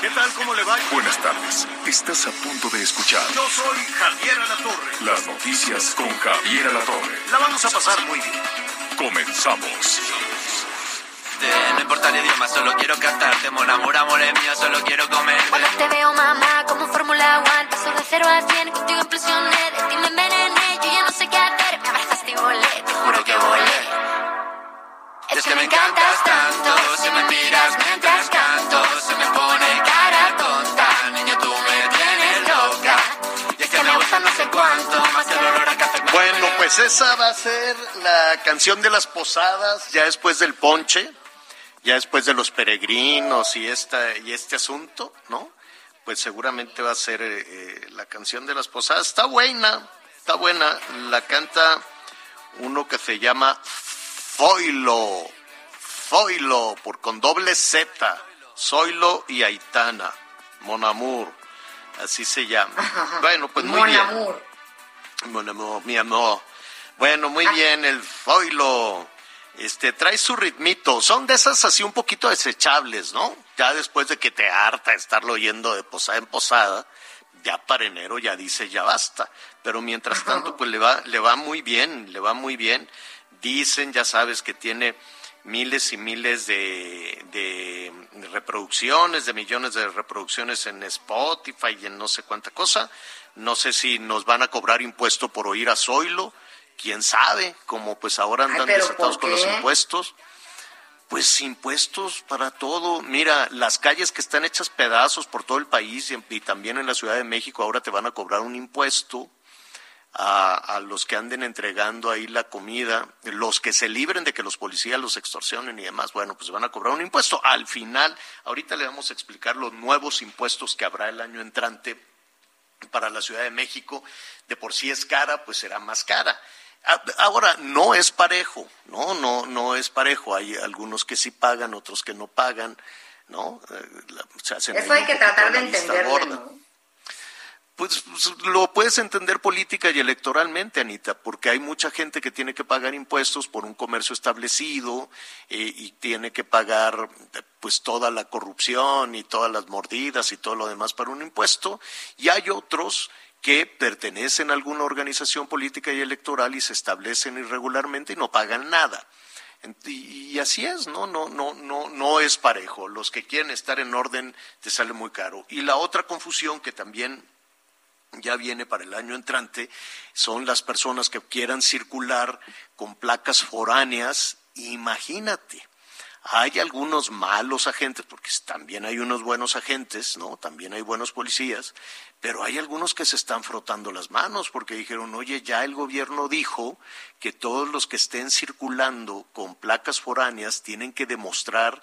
¿Qué tal? ¿Cómo le va? Buenas tardes. Estás a punto de escuchar Yo soy Javier Alatorre. las noticias con Javier Alatorre. La vamos a pasar muy bien. Comenzamos. No importa el idioma, solo quiero cantarte. Mon amor, amor es mío, solo quiero comer. Cuando te veo mamá como Fórmula One Paso de cero a cien, contigo implosioné De ti me envenené, yo ya no sé qué hacer Me abrazaste y volé, te juro que volé Es que me encantas tanto. Si me miras mientras canto, se me pone Bueno, pues esa va a ser la canción de las posadas, ya después del ponche, ya después de los peregrinos y, esta, y este asunto, ¿no? Pues seguramente va a ser eh, eh, la canción de las posadas. Está buena, está buena. La canta uno que se llama Zoilo, Zoilo, por con doble Z, Zoilo y Aitana, Mon Amour, así se llama. Bueno, pues muy Mon bien. Amour. Mon amor, mi amor. Bueno, muy bien, el Zoilo. Este, trae su ritmito. Son de esas así un poquito desechables, ¿no? Ya después de que te harta estarlo oyendo de posada en posada, ya para enero ya dice ya basta. Pero mientras tanto, pues le va, le va muy bien, le va muy bien. Dicen, ya sabes, que tiene miles y miles de, de reproducciones, de millones de reproducciones en Spotify y en no sé cuánta cosa. No sé si nos van a cobrar impuesto por oír a Zoilo, quién sabe, como pues ahora andan desatados ¿por con los impuestos. Pues impuestos para todo. Mira, las calles que están hechas pedazos por todo el país y, y también en la Ciudad de México ahora te van a cobrar un impuesto a, a los que anden entregando ahí la comida, los que se libren de que los policías los extorsionen y demás, bueno, pues van a cobrar un impuesto. Al final, ahorita le vamos a explicar los nuevos impuestos que habrá el año entrante para la Ciudad de México. De por sí es cara, pues será más cara. Ahora, no es parejo, no, no, no es parejo. Hay algunos que sí pagan, otros que no pagan, ¿no? Eh, se hacen Eso hay que tratar de entenderlo. Pues, pues, lo puedes entender política y electoralmente, Anita, porque hay mucha gente que tiene que pagar impuestos por un comercio establecido eh, y tiene que pagar pues toda la corrupción y todas las mordidas y todo lo demás para un impuesto, y hay otros que pertenecen a alguna organización política y electoral y se establecen irregularmente y no pagan nada. Y así es, ¿no? No, no, no, no es parejo. Los que quieren estar en orden te sale muy caro. Y la otra confusión que también ya viene para el año entrante, son las personas que quieran circular con placas foráneas. Imagínate, hay algunos malos agentes, porque también hay unos buenos agentes, ¿no? También hay buenos policías, pero hay algunos que se están frotando las manos porque dijeron, oye, ya el gobierno dijo que todos los que estén circulando con placas foráneas tienen que demostrar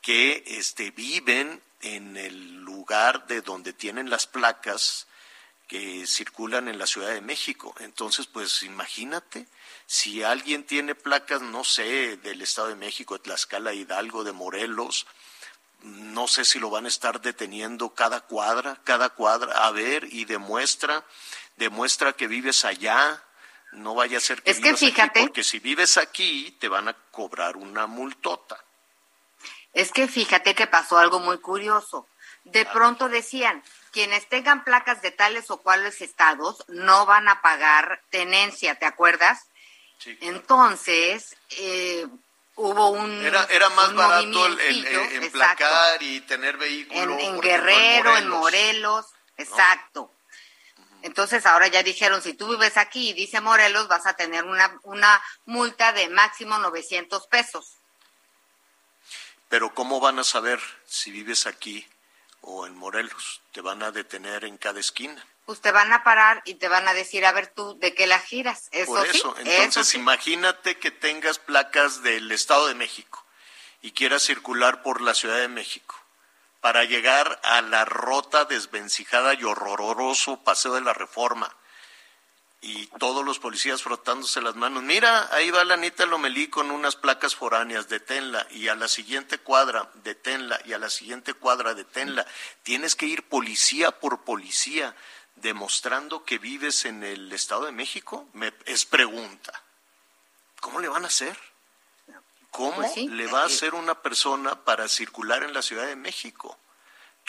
que este, viven en el lugar de donde tienen las placas que circulan en la Ciudad de México. Entonces, pues imagínate, si alguien tiene placas, no sé, del Estado de México, de Tlaxcala, Hidalgo, de Morelos, no sé si lo van a estar deteniendo cada cuadra, cada cuadra, a ver, y demuestra, demuestra que vives allá, no vaya a ser que Es que vivas aquí, porque si vives aquí te van a cobrar una multota. Es que fíjate que pasó algo muy curioso. De pronto decían, quienes tengan placas de tales o cuales estados no van a pagar tenencia, ¿te acuerdas? Sí. Entonces, eh, hubo un Era, era más un barato el, el- el exacto, emplacar y tener vehículo. en, Guerrero, en Morelos. Morelos, exacto. Entonces ahora ya dijeron, si tú vives aquí y dice Morelos, vas a tener una, una multa de máximo 900 pesos. Pero ¿cómo van a saber si vives aquí o en Morelos? Te van a detener en cada esquina. Pues te van a parar y te van a decir, a ver tú, ¿de qué la giras? Eso Por sí, eso, eso entonces sí. imagínate que tengas placas del Estado de México y quiera circular por la Ciudad de México para llegar a la rota desvencijada y horroroso Paseo de la Reforma y todos los policías frotándose las manos. Mira, ahí va la Anita Lomelí con unas placas foráneas, deténla, y a la siguiente cuadra, deténla, y a la siguiente cuadra, deténla. Tienes que ir policía por policía, demostrando que vives en el Estado de México. Me, es pregunta. ¿Cómo le van a hacer? ¿Cómo Pues sí, le va a eh, hacer una persona para circular en la Ciudad de México?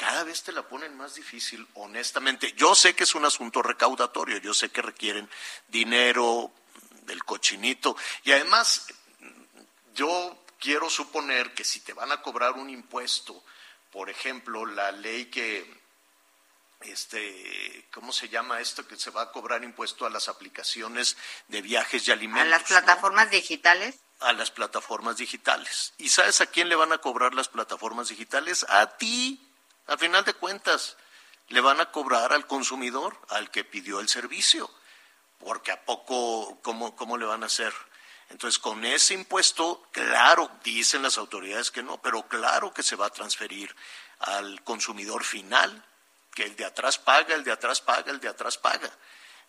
Cada vez te la ponen más difícil, honestamente. Yo sé que es un asunto recaudatorio, yo sé que requieren dinero del cochinito y además yo quiero suponer que si te van a cobrar un impuesto, por ejemplo, la ley que este, ¿cómo se llama esto? Que se va a cobrar impuesto a las aplicaciones de viajes y alimentos. A las ¿no? plataformas digitales. a las plataformas digitales. ¿Y sabes a quién le van a cobrar las plataformas digitales? A ti. Al final de cuentas, le van a cobrar al consumidor, al que pidió el servicio. Porque a poco, ¿cómo, cómo le van a hacer? Entonces, con ese impuesto, claro, dicen las autoridades que no, pero claro que se va a transferir al consumidor final, que el de atrás paga, el de atrás paga, el de atrás paga.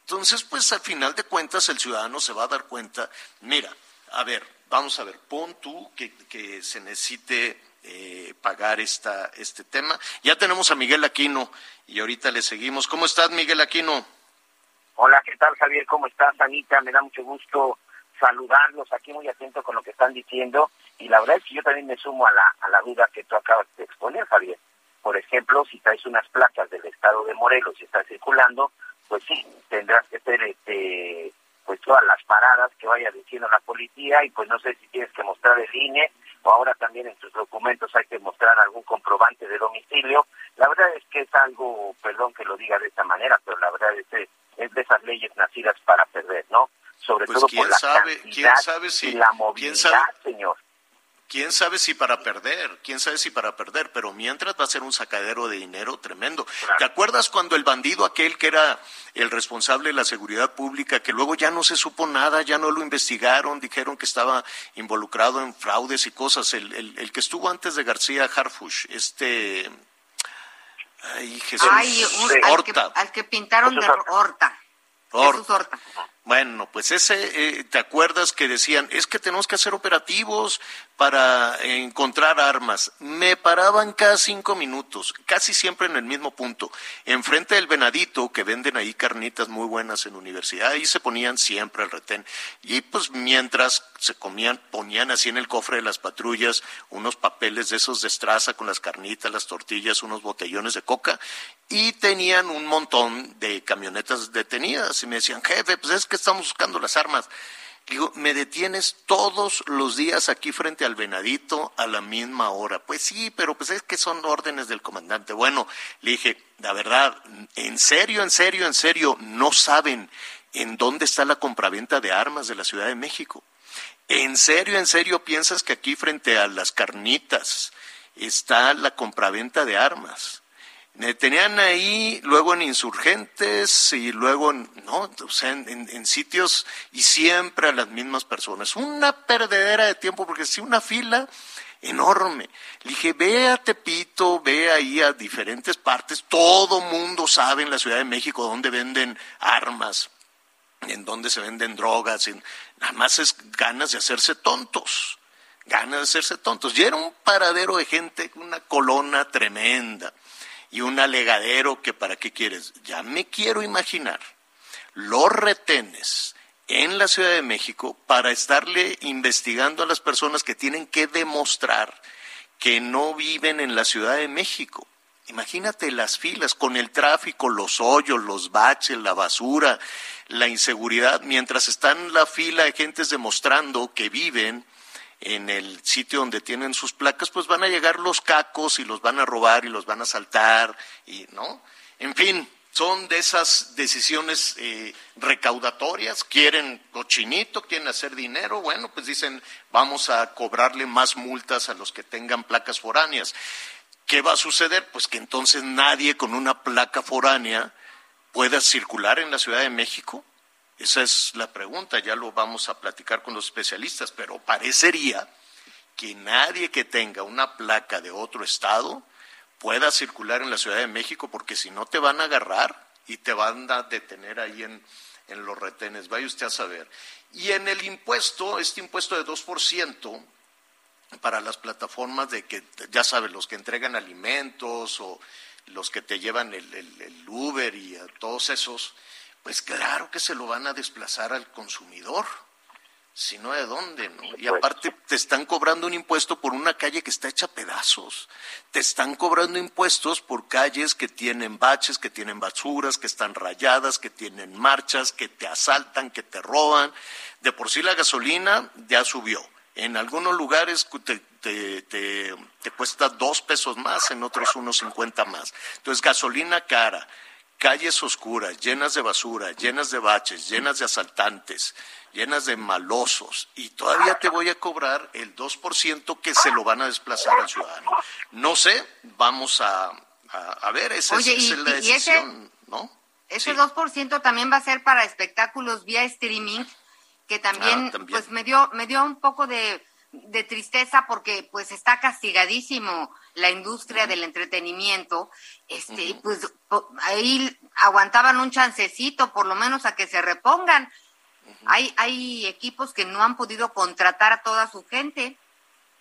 Entonces, pues al final de cuentas el ciudadano se va a dar cuenta, mira, a ver, vamos a ver, pon tú que, que se necesite eh, pagar esta, este tema. Ya tenemos a Miguel Aquino y ahorita le seguimos. ¿Cómo estás, Miguel Aquino? Hola, ¿qué tal Javier? ¿Cómo estás, Anita? Me da mucho gusto saludarlos aquí muy atento con lo que están diciendo y la verdad es que yo también me sumo a la, a la duda que tú acabas de exponer, Javier. Por ejemplo, si traes unas placas del estado de Morelos y estás circulando, pues sí, tendrás que hacer este, pues todas las paradas que vaya diciendo la policía y pues no sé si tienes que mostrar el INE ahora también en tus documentos hay que mostrar algún comprobante de domicilio. La verdad es que es algo, perdón que lo diga de esta manera, pero la verdad es que es de esas leyes nacidas para perder, ¿no? Sobre Pues todo por la sabe, cantidad quién sabe si- y la quién movilidad, sabe- señor. Quién sabe si para perder, quién sabe si para perder, pero mientras va a ser un sacadero de dinero tremendo. Claro. ¿Te acuerdas cuando el bandido aquel que era el responsable de la seguridad pública, que luego ya no se supo nada, ya no lo investigaron, dijeron que estaba involucrado en fraudes y cosas, el, el, el que estuvo antes de García Harfush, este... Ay, Jesús. Ay, un- Sí. al, que, Horta. al que pintaron de Horta. Horta. Horta. Jesús Horta. Bueno, pues ese, eh, ¿te acuerdas que decían, es que tenemos que hacer operativos para encontrar armas? Me paraban cada cinco minutos, casi siempre en el mismo punto, enfrente del Venadito, que venden ahí carnitas muy buenas en universidad, ahí se ponían siempre al retén. Y pues mientras se comían, ponían así en el cofre de las patrullas unos papeles de esos de estraza con las carnitas, las tortillas, unos botellones de coca, y tenían un montón de camionetas detenidas y me decían, jefe, pues es que estamos buscando las armas. Digo, me detienes todos los días aquí frente al venadito a la misma hora. Pues sí, pero pues es que son órdenes del comandante. Bueno, le dije, la verdad, en serio, en serio, en serio, no saben en dónde está la compraventa de armas de la Ciudad de México. ¿En serio, en serio piensas que aquí frente a las carnitas está la compraventa de armas? Tenían ahí, luego en insurgentes y luego en, no, o sea, en, sitios y siempre a las mismas personas. Una perdedera de tiempo porque sí, una fila enorme. Le dije, ve a Tepito, ve ahí a diferentes partes. Todo mundo sabe en la Ciudad de México dónde venden armas en donde se venden drogas, nada más es ganas de hacerse tontos, ganas de hacerse tontos. Y era un paradero de gente, una colona tremenda y un alegadero que para qué quieres. Ya me quiero imaginar los retenes en la Ciudad de México para estarle investigando a las personas que tienen que demostrar que no viven en la Ciudad de México. Imagínate las filas con el tráfico, los hoyos, los baches, la basura, la inseguridad, mientras están en la fila de gentes demostrando que viven en el sitio donde tienen sus placas, pues van a llegar los cacos y los van a robar y los van a saltar y no. En fin, son de esas decisiones eh, recaudatorias, quieren cochinito, quieren hacer dinero, bueno, pues dicen, vamos a cobrarle más multas a los que tengan placas foráneas. ¿Qué va a suceder? Pues que entonces nadie con una placa foránea pueda circular en la Ciudad de México. Esa es la pregunta, ya lo vamos a platicar con los especialistas, pero parecería que nadie que tenga una placa de otro estado pueda circular en la Ciudad de México, porque si no te van a agarrar y te van a detener ahí en, en los retenes. Vaya usted a saber. Y en el impuesto, este impuesto de 2%, para las plataformas de que, ya sabes, los que entregan alimentos o los que te llevan el, el, Uber y todos esos, pues claro que se lo van a desplazar al consumidor. Si no, ¿de dónde? No? Y aparte te están cobrando un impuesto por una calle que está hecha a pedazos. Te están cobrando impuestos por calles que tienen baches, que tienen basuras, que están rayadas, que tienen marchas, que te asaltan, que te roban. De por sí la gasolina ya subió. En algunos lugares te, te, te, cuesta dos pesos más, en otros unos cincuenta más. Entonces, gasolina cara, calles oscuras, llenas de basura, llenas de baches, llenas de asaltantes, llenas de malosos, y todavía te voy a cobrar el 2% que se lo van a desplazar al ciudadano. No sé, vamos a, a, ver, esa, es, la decisión, ¿no? Ese 2% también va a ser para espectáculos vía streaming, que también, ah, también. pues me dio, me dio un poco de de tristeza porque pues está castigadísimo la industria del entretenimiento, este, pues ahí aguantaban un chancecito, por lo menos a que se repongan. Hay, hay equipos que no han podido contratar a toda su gente.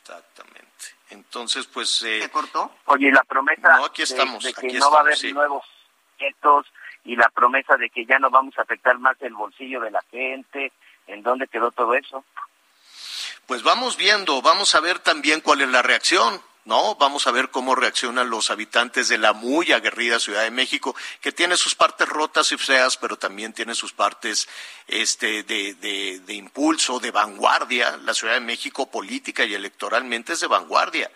Exactamente. Entonces, pues... Eh, ¿Se cortó? Oye, la promesa aquí estamos, de, que no va a haber nuevos proyectos y la promesa de que ya no vamos a afectar más el bolsillo de la gente, ¿en dónde quedó todo eso? Pues vamos viendo, vamos a ver también cuál es la reacción. ¿no? Vamos a ver cómo reaccionan los habitantes de la muy aguerrida Ciudad de México, que tiene sus partes rotas y feas, pero también tiene sus partes este, de, de, de, impulso, de vanguardia. La Ciudad de México política y electoralmente es de vanguardia.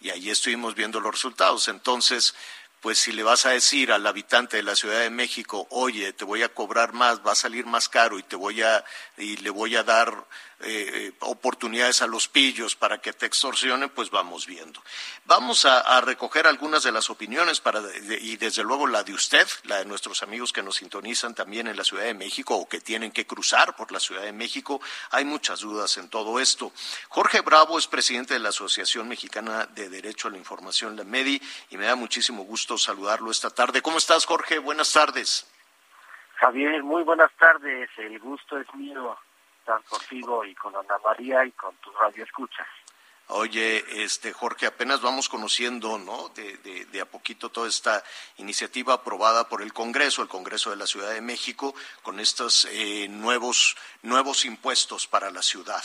Y ahí estuvimos viendo los resultados. Entonces, pues si le vas a decir al habitante de la Ciudad de México, oye, te voy a cobrar más, va a salir más caro y te voy a y le voy a dar eh, oportunidades a los pillos para que te extorsionen, pues vamos viendo. Vamos a, recoger algunas de las opiniones para y desde luego la de usted, la de nuestros amigos que nos sintonizan también en la Ciudad de México o que tienen que cruzar por la Ciudad de México. Hay muchas dudas en todo esto. Jorge Bravo es presidente de la Asociación Mexicana de Derecho a la Información, la MEDI, y me da muchísimo gusto saludarlo esta tarde. ¿Cómo estás, Jorge? Buenas tardes. Javier, muy buenas tardes. El gusto es mío estar contigo y con Ana María y con tu radio escuchas. Oye, este Jorge, apenas vamos conociendo, ¿no? De, de, a poquito toda esta iniciativa aprobada por el Congreso, el Congreso de la Ciudad de México, con estos eh, nuevos nuevos impuestos para la ciudad.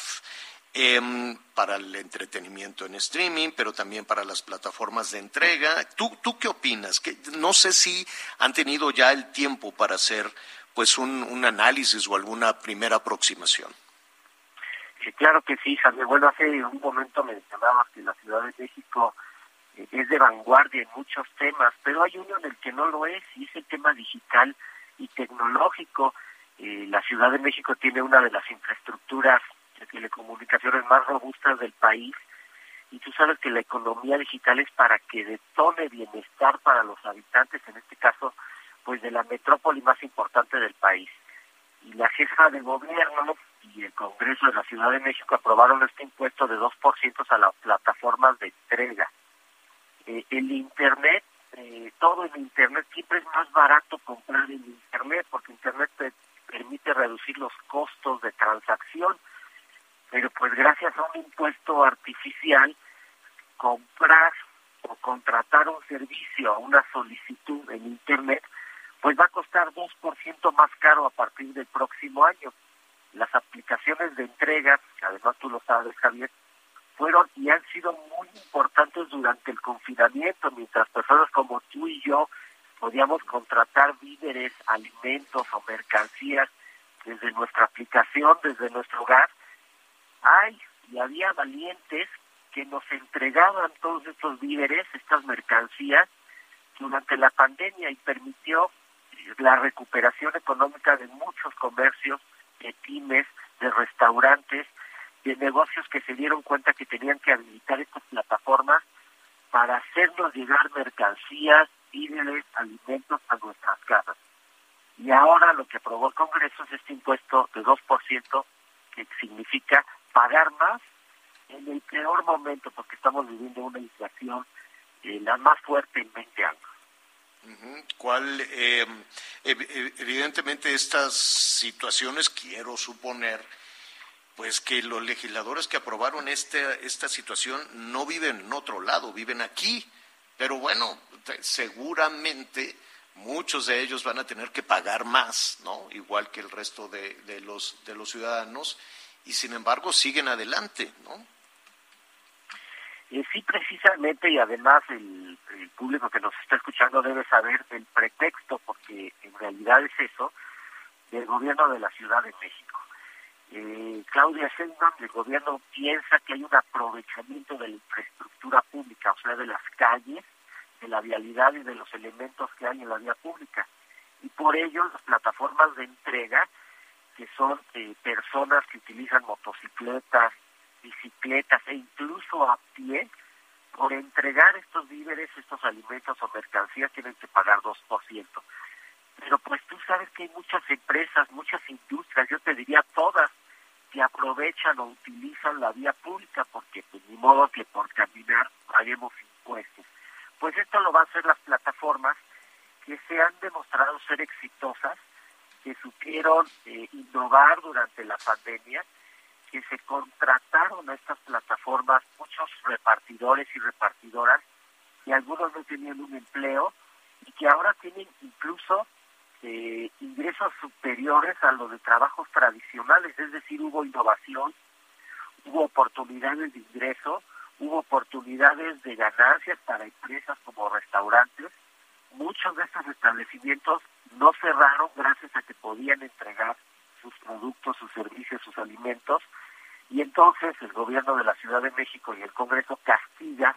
Em, para el entretenimiento en streaming, pero también para las plataformas de entrega. ¿Tú, tú qué opinas? Que, no sé si han tenido ya el tiempo para hacer pues un, un análisis o alguna primera aproximación. Claro que sí, Javier. Bueno, hace un momento mencionabas que la Ciudad de México eh, es de vanguardia en muchos temas, pero hay uno en el que no lo es, y es el tema digital y tecnológico. Eh, la Ciudad de México tiene una de las infraestructuras de telecomunicaciones más robustas del país y tú sabes que la economía digital es para que detone bienestar para los habitantes, en este caso, pues de la metrópoli más importante del país. Y la jefa de gobierno y el Congreso de la Ciudad de México aprobaron este impuesto de 2% a las plataformas de entrega. Eh, el Internet, eh, todo el Internet, siempre es más barato comprar en Internet porque Internet te permite reducir los costos de transacción pero pues gracias a un impuesto artificial, comprar o contratar un servicio, una solicitud en Internet, pues va a costar 2% más caro a partir del próximo año. Las aplicaciones de entrega, además tú lo sabes, Javier, fueron y han sido muy importantes durante el confinamiento, mientras personas como tú y yo podíamos contratar víveres, alimentos o mercancías desde nuestra aplicación, desde nuestro hogar, hay y había valientes que nos entregaban todos estos víveres, estas mercancías, durante la pandemia y permitió la recuperación económica de muchos comercios, de pymes, de restaurantes, de negocios que se dieron cuenta que tenían que habilitar estas plataformas para hacernos llegar mercancías, víveres, alimentos a nuestras casas. Y ahora lo que aprobó el Congreso es este impuesto de 2% que significa pagar más en el peor momento, porque estamos viviendo una inflación eh, la más fuerte en 20 años. ¿Cuál? Eh, evidentemente estas situaciones, quiero suponer, pues que los legisladores que aprobaron este, esta situación no viven en otro lado, viven aquí. Pero bueno, seguramente muchos de ellos van a tener que pagar más, ¿no? Igual que el resto de, de, los, de los ciudadanos, y sin embargo siguen adelante, ¿no? Eh, sí, precisamente, y además el, público que nos está escuchando debe saber el pretexto, porque en realidad es eso, del gobierno de la Ciudad de México. Eh, Claudia Sheinbaum, el gobierno piensa que hay un aprovechamiento de la infraestructura pública, o sea, de las calles, de la vialidad y de los elementos que hay en la vía pública. Y por ello las plataformas de entrega, que son eh, personas que utilizan motocicletas, bicicletas e incluso a pie, por entregar estos víveres, estos alimentos o mercancías tienen que pagar 2%. Pero pues tú sabes que hay muchas empresas, muchas industrias, yo te diría todas, que aprovechan o utilizan la vía pública porque pues ni modo que por caminar paguemos impuestos. Pues esto lo van a hacer las plataformas que se han demostrado ser exitosas, que supieron eh, innovar durante la pandemia, que se contrataron a estas plataformas muchos repartidores y repartidoras, y algunos no tenían un empleo, y que ahora tienen incluso eh, ingresos superiores a los de trabajos tradicionales, es decir, hubo innovación, hubo oportunidades de ingreso, hubo oportunidades de ganancias para empresas como restaurantes. Muchos de estos establecimientos no cerraron gracias a que podían entregar sus productos, sus servicios, sus alimentos. Y entonces el gobierno de la Ciudad de México y el Congreso castiga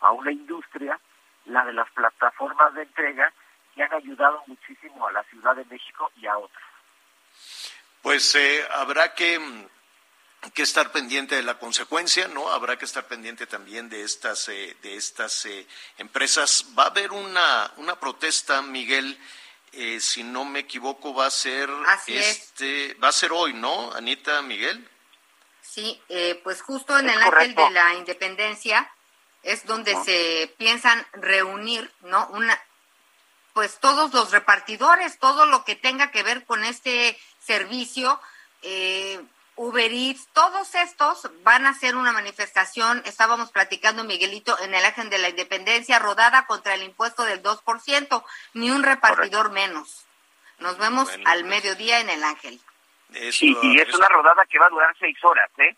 a una industria, la de las plataformas de entrega, que han ayudado muchísimo a la Ciudad de México y a otras. Pues eh, habrá que que estar pendiente de la consecuencia, ¿no? Habrá que estar pendiente también de estas, eh, de estas eh, empresas. Va a haber una, una protesta, Miguel, eh, si no me equivoco, va a ser este, va a ser hoy, ¿no, Anita, Miguel? Sí, pues justo en el ángel de la Independencia es donde se piensan reunir, ¿no? Una, pues todos los repartidores, todo lo que tenga que ver con este servicio. Eh, Uber Eats, todos estos van a hacer una manifestación, estábamos platicando Miguelito en el Ángel de la Independencia, rodada contra el impuesto del 2%, ni un repartidor menos. Nos vemos al mediodía en el Ángel. sí, y es una rodada que va a durar seis horas, ¿eh?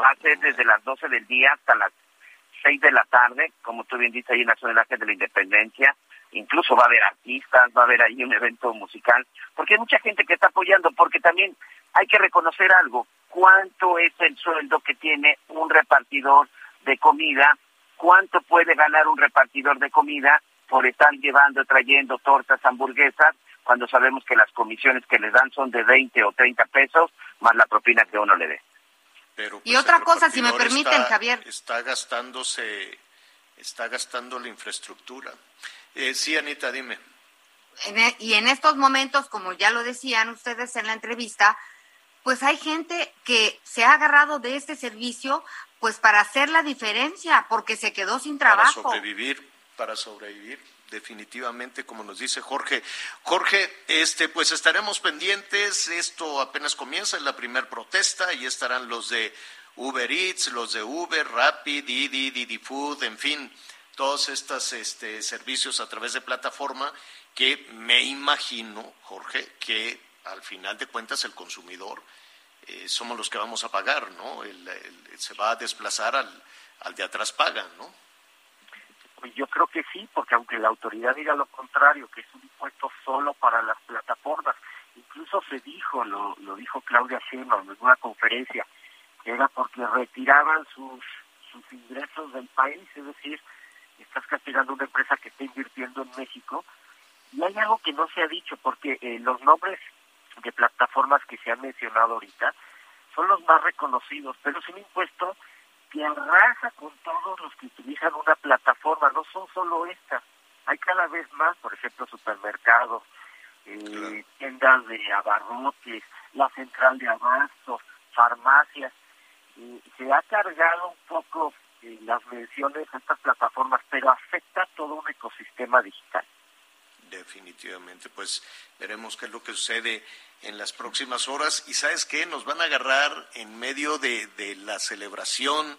Va a ser desde las 12 del día hasta las 6 de la tarde, como tú bien dices ahí en la zona del Ángel de la Independencia. Incluso va a haber artistas, va a haber ahí un evento musical, porque hay mucha gente que está apoyando, porque también hay que reconocer algo, cuánto es el sueldo que tiene un repartidor de comida, cuánto puede ganar un repartidor de comida por estar llevando, trayendo tortas, hamburguesas, cuando sabemos que las comisiones que les dan son de 20 o 30 pesos, más la propina que uno le dé. Pero, y pues, otra cosa, si me permiten, Javier. Está gastándose, está gastando la infraestructura. Eh, sí, Anita, dime. E, y en estos momentos, como ya lo decían ustedes en la entrevista, pues hay gente que se ha agarrado de este servicio pues para hacer la diferencia, porque se quedó sin trabajo. Para sobrevivir, para sobrevivir definitivamente, como nos dice Jorge. Jorge, este, pues estaremos pendientes. Esto apenas comienza, es la primera protesta y estarán los de Uber Eats, los de Uber, Rapid, Didi, Didi Food, en fin, todos estos este, servicios a través de plataforma que me imagino, Jorge, que al final de cuentas el consumidor eh, somos los que vamos a pagar, ¿no? se va a desplazar al, al de atrás paga, ¿no? Pues yo creo que sí, porque aunque la autoridad diga lo contrario, que es un impuesto solo para las plataformas, incluso se dijo, lo, lo dijo Claudia Sheinbaum en una conferencia, que era porque retiraban sus, sus ingresos del país, es decir, estás castigando una empresa que está invirtiendo en México, y hay algo que no se ha dicho, porque eh, los nombres de plataformas que se han mencionado ahorita son los más reconocidos, pero es un impuesto que arrasa con todos los que utilizan una plataforma, no son solo estas, hay cada vez más, por ejemplo, supermercados, eh, tiendas de abarrotes, la central de abastos, farmacias, se ha cargado un poco las menciones a estas plataformas, pero afecta todo un ecosistema digital. Definitivamente, pues veremos qué es lo que sucede en las próximas horas. Y sabes qué, nos van a agarrar en medio de, de la celebración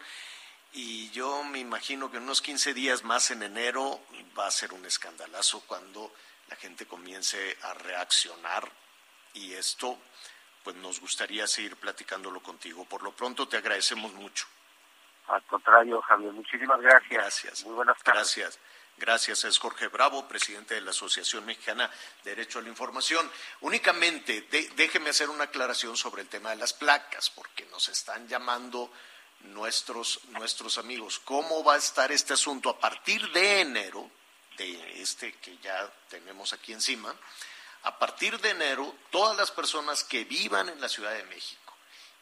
y yo me imagino que en unos 15 días más en enero va a ser un escandalazo cuando la gente comience a reaccionar y esto pues nos gustaría seguir platicándolo contigo. Por lo pronto te agradecemos mucho. Al contrario, Javier, muchísimas gracias. Gracias. Muy buenas tardes. Gracias. Gracias, es Jorge Bravo, presidente de la Asociación Mexicana de Derecho a la Información. Únicamente, déjeme hacer una aclaración sobre el tema de las placas, porque nos están llamando nuestros, nuestros amigos. ¿Cómo va a estar este asunto a partir de enero, de este que ya tenemos aquí encima? A partir de enero, todas las personas que vivan en la Ciudad de México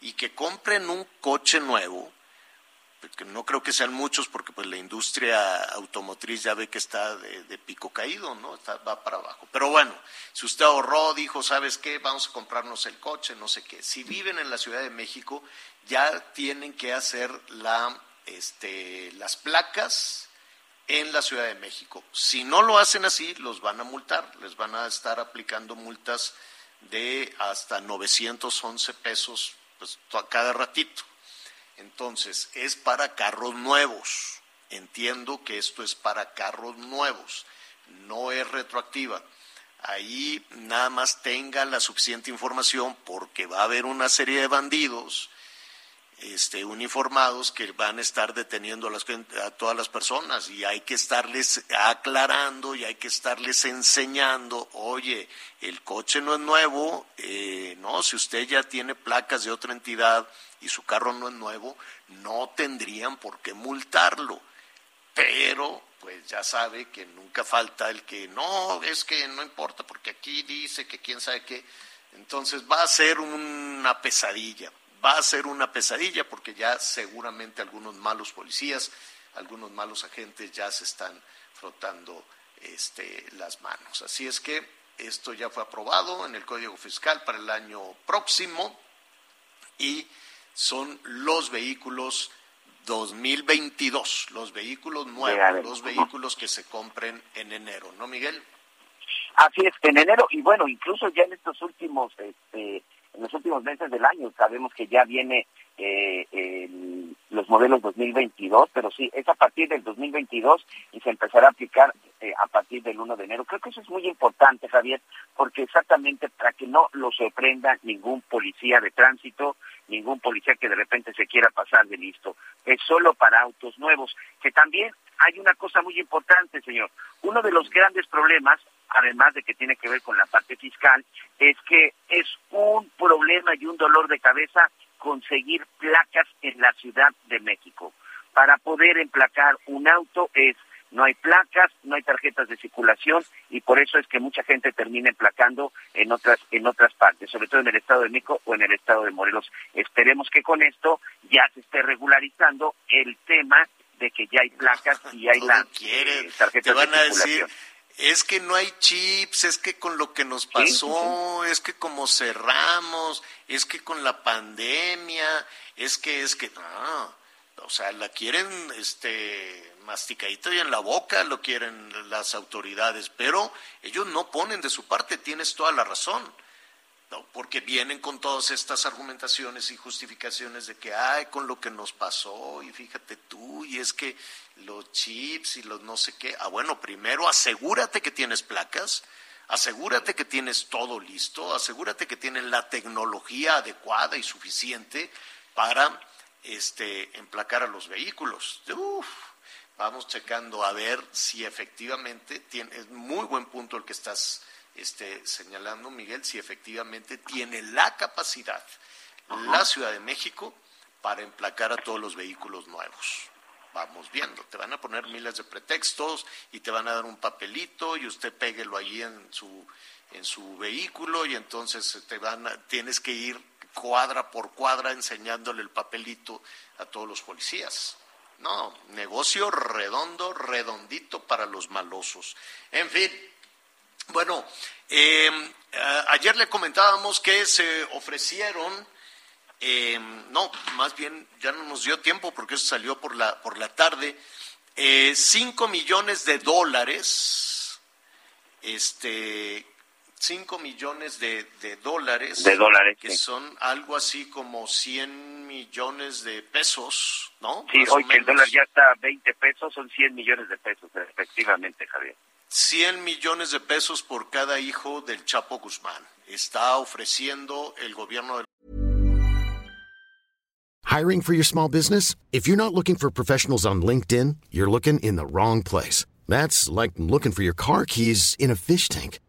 y que compren un coche nuevo, que no creo que sean muchos porque pues la industria automotriz ya ve que está de, pico caído, ¿no? va para abajo. Pero bueno, si usted ahorró, dijo, ¿sabes qué? Vamos a comprarnos el coche, no sé qué. Si viven en la Ciudad de México, ya tienen que hacer la, este, las placas en la Ciudad de México. Si no lo hacen así, los van a multar, les van a estar aplicando multas de hasta 911 pesos pues, cada ratito. Entonces, es para carros nuevos. Entiendo que esto es para carros nuevos, no es retroactiva. Ahí nada más tenga la suficiente información porque va a haber una serie de bandidos este, uniformados que van a estar deteniendo a, las, a, todas las personas y hay que estarles aclarando y hay que estarles enseñando, oye, el coche no es nuevo, eh, no, si usted ya tiene placas de otra entidad y su carro no es nuevo, no tendrían por qué multarlo, pero pues ya sabe que nunca falta el que no, es que no importa porque aquí dice que quién sabe qué, entonces va a ser una pesadilla va a ser una pesadilla porque ya seguramente algunos malos policías, algunos malos agentes ya se están frotando este, las manos. Así es que esto ya fue aprobado en el Código Fiscal para el año próximo y son los vehículos 2022, los vehículos nuevos, los vehículos que se compren en enero, ¿no, Miguel? Así es, en enero, y bueno, incluso ya en estos últimos este, en los últimos meses del año. Sabemos que ya viene eh, los modelos 2022, pero sí, es a partir del 2022 y se empezará a aplicar eh, a partir del 1 de enero. Creo que eso es muy importante, Javier, porque exactamente para que no lo sorprenda ningún policía de tránsito, ningún policía que de repente se quiera pasar de listo. Es solo para autos nuevos, que también hay una cosa muy importante, señor. Uno de los grandes problemas además de que tiene que ver con la parte fiscal, es que es un problema y un dolor de cabeza conseguir placas en la Ciudad de México. Para poder emplacar un auto es no hay placas, no hay tarjetas de circulación y por eso es que mucha gente termina emplacando en otras en otras partes, sobre todo en el estado de México o en el estado de Morelos. Esperemos que con esto ya se esté regularizando el tema de que ya hay placas y hay eh, tarjetas de circulación es que no hay chips, es que con lo que nos pasó, es que como cerramos, es que con la pandemia, es que es que no, o sea, la quieren este masticadito y en la boca lo quieren las autoridades, pero ellos no ponen de su parte, tienes toda la razón. No, porque vienen con todas estas argumentaciones y justificaciones de que, ay, con lo que nos pasó, y fíjate tú, y es que los chips y los no sé qué. Ah, bueno, primero asegúrate que tienes placas, asegúrate que tienes todo listo, asegúrate que tienes la tecnología adecuada y suficiente para este, emplacar a los vehículos. Uf, vamos checando a ver si efectivamente tiene, es muy buen punto el que estás este, señalando, Miguel, si efectivamente tiene la capacidad la Ciudad de México para emplacar a todos los vehículos nuevos. Vamos viendo, te van a poner miles de pretextos y te van a dar un papelito y usted péguelo ahí en su en su vehículo y entonces te van tienes que ir cuadra por cuadra enseñándole el papelito a todos los policías. No, negocio redondo, redondito para los malosos. En fin, bueno, eh, ayer le comentábamos que se ofrecieron Em, no, más bien ya no nos dio tiempo porque eso salió por la, por la tarde. Eh, cinco millones de dólares, este, 5 millones de, dólares. De dólares. Que son algo así como 100 millones de pesos, ¿no? Sí, hoy que el dólar ya está a 20 pesos, son 100 millones de pesos, efectivamente, Javier. 100 millones de pesos por cada hijo del Chapo Guzmán. Está ofreciendo el gobierno de Hiring for your small business? If you're not looking for professionals on LinkedIn, you're looking in the wrong place. That's like looking for your car keys in a fish tank.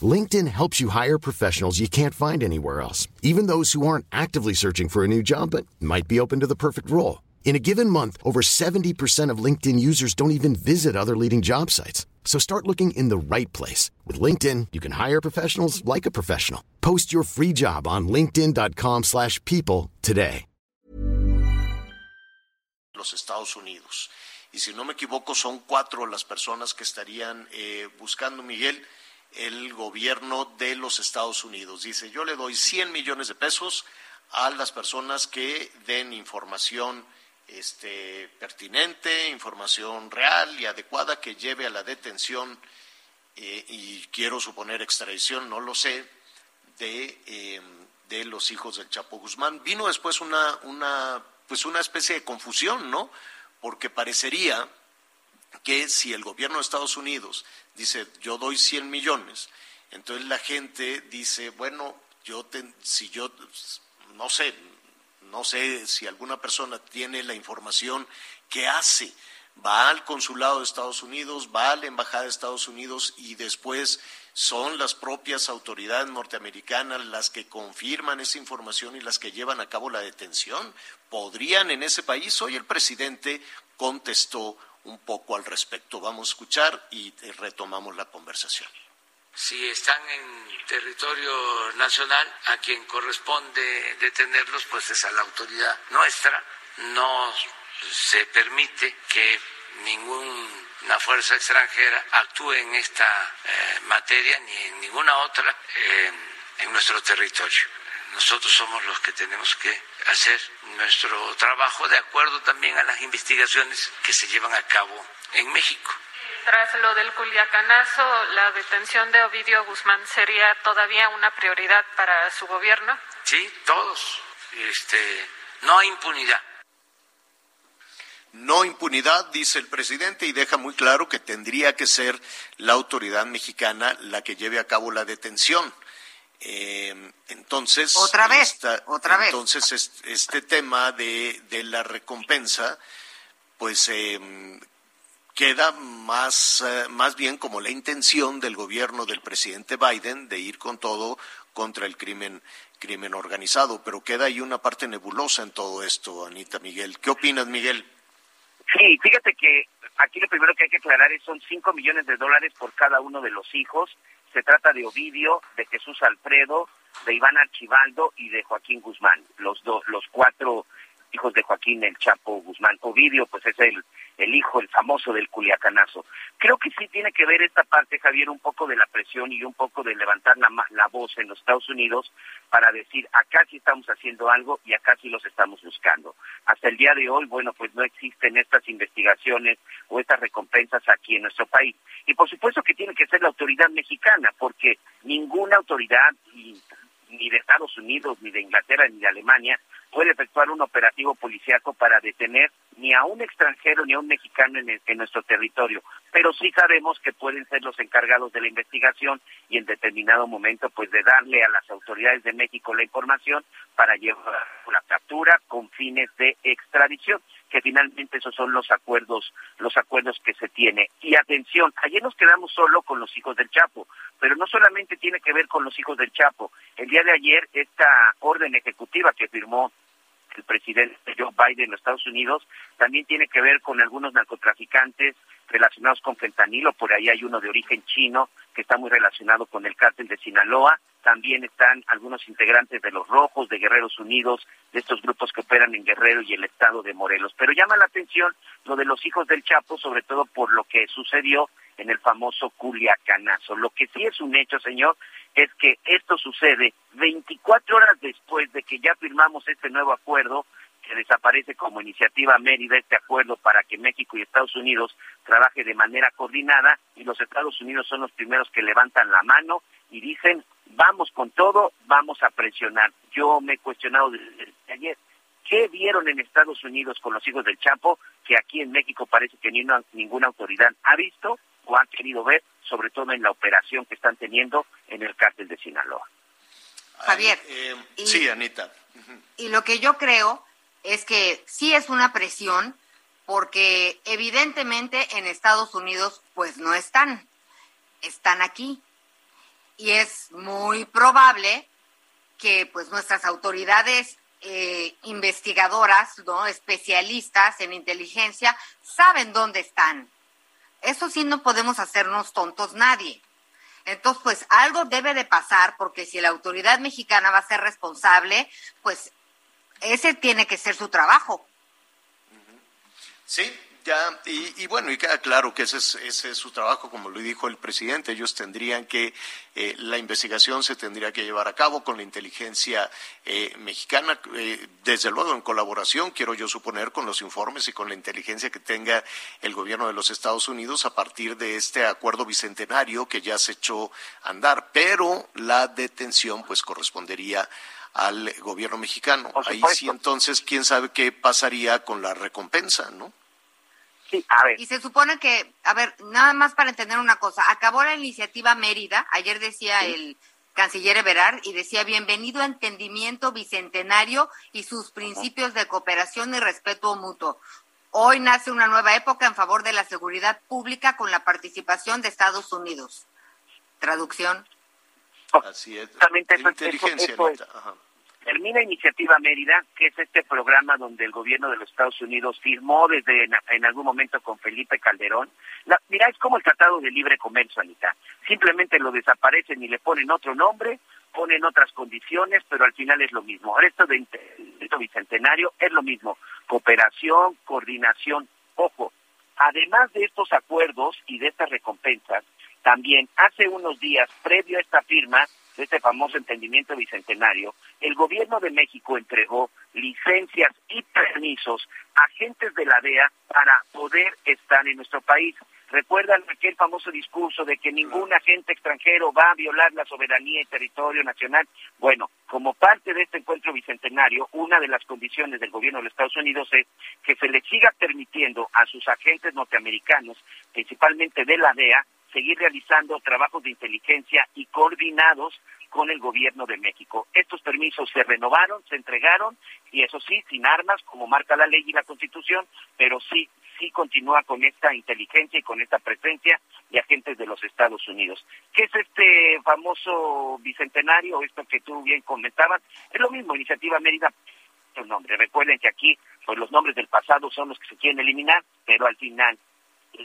LinkedIn helps you hire professionals you can't find anywhere else, even those who aren't actively searching for a new job but might be open to the perfect role. In a given month, over 70% of LinkedIn users don't even visit other leading job sites. So start looking in the right place. With LinkedIn, you can hire professionals like a professional. Post your free job on linkedin.com slash people today. Los Estados Unidos. Y si no me equivoco, son cuatro las personas que estarían eh, buscando, Miguel, el gobierno de los Estados Unidos. Dice, yo le doy 100 millones de pesos a las personas que den información este, pertinente, información real y adecuada que lleve a la detención eh, y quiero suponer extradición, no lo sé, de, eh, de los hijos del Chapo Guzmán. Vino después una, una, pues una especie de confusión, ¿no? Porque parecería que si el gobierno de Estados Unidos dice yo doy 100 millones, entonces la gente dice, bueno, yo si yo no sé, no sé si alguna persona tiene la información, ¿qué hace? Va al consulado de Estados Unidos, va a la embajada de Estados Unidos y después son las propias autoridades norteamericanas las que confirman esa información y las que llevan a cabo la detención. ¿Podrían en ese país? Hoy el presidente contestó un poco al respecto. Vamos a escuchar y retomamos la conversación. Si están en territorio nacional, a quien corresponde detenerlos, pues es a la autoridad nuestra. No se permite que ninguna fuerza extranjera actúe en esta eh, materia ni en ninguna otra eh, en nuestro territorio. Nosotros somos los que tenemos que hacer nuestro trabajo de acuerdo también a las investigaciones que se llevan a cabo en México. Tras lo del Culiacanazo, la detención de Ovidio Guzmán sería todavía una prioridad para su gobierno. Sí, todos. Este, no hay impunidad. No impunidad, dice el presidente, y deja muy claro que tendría que ser la autoridad mexicana la que lleve a cabo la detención. Eh, entonces, otra vez, otra vez. Entonces, este tema de, la recompensa, pues eh, queda más, eh, más bien como la intención del gobierno del presidente Biden de ir con todo contra el crimen, crimen organizado, pero queda ahí una parte nebulosa en todo esto, Anita Miguel. ¿Qué opinas, Miguel? Sí, fíjate que aquí lo primero que hay que aclarar es son 5 millones de dólares por cada uno de los hijos se trata de Ovidio, de Jesús Alfredo, de Iván Archibaldo y de Joaquín Guzmán, los, los cuatro hijos de Joaquín el Chapo Guzmán. Ovidio, pues es el, el hijo, el famoso del Culiacanazo. Creo que sí tiene que ver esta parte, Javier, un poco de la presión y un poco de levantar la, la voz en los Estados Unidos para decir, acá sí estamos haciendo algo y acá sí los estamos buscando. Hasta el día de hoy, bueno, pues no existen estas investigaciones o estas recompensas aquí en nuestro país. Y por supuesto que tiene que ser la autoridad mexicana, porque ninguna autoridad, ni de Estados Unidos, ni de Inglaterra, ni de Alemania, puede efectuar un operativo policíaco para detener ni a un extranjero ni a un mexicano en, en, nuestro territorio. Pero sí sabemos que pueden ser los encargados de la investigación y en determinado momento pues de darle a las autoridades de México la información para llevar la captura con fines de extradición que finalmente esos son los acuerdos, los acuerdos que se tiene. Y atención, ayer nos quedamos solo con los hijos del Chapo, pero no solamente tiene que ver con los hijos del Chapo. El día de ayer esta orden ejecutiva que firmó el presidente Joe Biden en los Estados Unidos. También tiene que ver con algunos narcotraficantes relacionados con fentanilo, por ahí hay uno de origen chino que está muy relacionado con el cártel de Sinaloa, también están algunos integrantes de los Rojos, de Guerreros Unidos, de estos grupos que operan en Guerrero y el estado de Morelos. Pero llama la atención lo de los hijos del Chapo, sobre todo por lo que sucedió en el famoso Culiacanazo. Lo que sí es un hecho, señor, es que esto sucede 24 horas después de que ya firmamos este nuevo acuerdo que desaparece como iniciativa Mérida este acuerdo para que México y Estados Unidos trabaje de manera coordinada y los Estados Unidos son los primeros que levantan la mano y dicen vamos con todo, vamos a presionar. Yo me he cuestionado desde ayer, ¿qué vieron en Estados Unidos con los hijos del Chapo que aquí en México parece que ni ninguna autoridad ha visto o ha querido ver, sobre todo en la operación que están teniendo en el cártel de Sinaloa? Javier. Eh, sí, Anita. Y lo que yo creo es que sí es una presión porque evidentemente en Estados Unidos pues no están, están aquí y es muy probable que pues nuestras autoridades eh, investigadoras, ¿no? especialistas en inteligencia, saben dónde están. Eso sí no podemos hacernos tontos nadie. Entonces, pues algo debe de pasar porque si la autoridad mexicana va a ser responsable, pues ese tiene que ser su trabajo. Sí, ya, y, bueno, y queda claro que ese es, ese es su trabajo, como lo dijo el presidente. Ellos tendrían que, eh, la investigación se tendría que llevar a cabo con la inteligencia eh, mexicana, eh, desde luego en colaboración, quiero yo suponer, con los informes y con la inteligencia que tenga el gobierno de los Estados Unidos a partir de este acuerdo bicentenario que ya se echó a andar. Pero la detención, pues, correspondería al gobierno mexicano. Ahí sí, entonces, quién sabe qué pasaría con la recompensa, ¿no? Y se supone que, a ver, nada más para entender una cosa, acabó la iniciativa Mérida, ayer decía el canciller Everard, y decía, bienvenido a entendimiento bicentenario y sus principios de cooperación y respeto mutuo. Hoy nace una nueva época en favor de la seguridad pública con la participación de Estados Unidos. Traducción. Así es. Inteligencia. Termina Iniciativa Mérida, que es este programa donde el gobierno de los Estados Unidos firmó desde en, algún momento con Felipe Calderón. La, mira, es como el Tratado de Libre Comercio, Anita. Simplemente lo desaparecen y le ponen otro nombre, ponen otras condiciones, pero al final es lo mismo. Ahora esto de esto bicentenario es lo mismo. Cooperación, coordinación. Ojo, además de estos acuerdos y de estas recompensas, también hace unos días, previo a esta firma, de este famoso entendimiento bicentenario, el gobierno de México entregó licencias y permisos a agentes de la DEA para poder estar en nuestro país. ¿Recuerdan aquel famoso discurso de que ningún agente extranjero va a violar la soberanía y territorio nacional? Bueno, como parte de este encuentro bicentenario, una de las condiciones del gobierno de los Estados Unidos es que se le siga permitiendo a sus agentes norteamericanos, principalmente de la DEA, seguir realizando trabajos de inteligencia y coordinados con el gobierno de México. Estos permisos se renovaron, se entregaron y eso sí, sin armas, como marca la ley y la Constitución, pero sí, sí continúa con esta inteligencia y con esta presencia de agentes de los Estados Unidos. ¿Qué es este famoso bicentenario, esto que tú bien comentabas? Es lo mismo, Iniciativa Mérida, el nombre. Recuerden que aquí, pues los nombres del pasado son los que se quieren eliminar, pero al final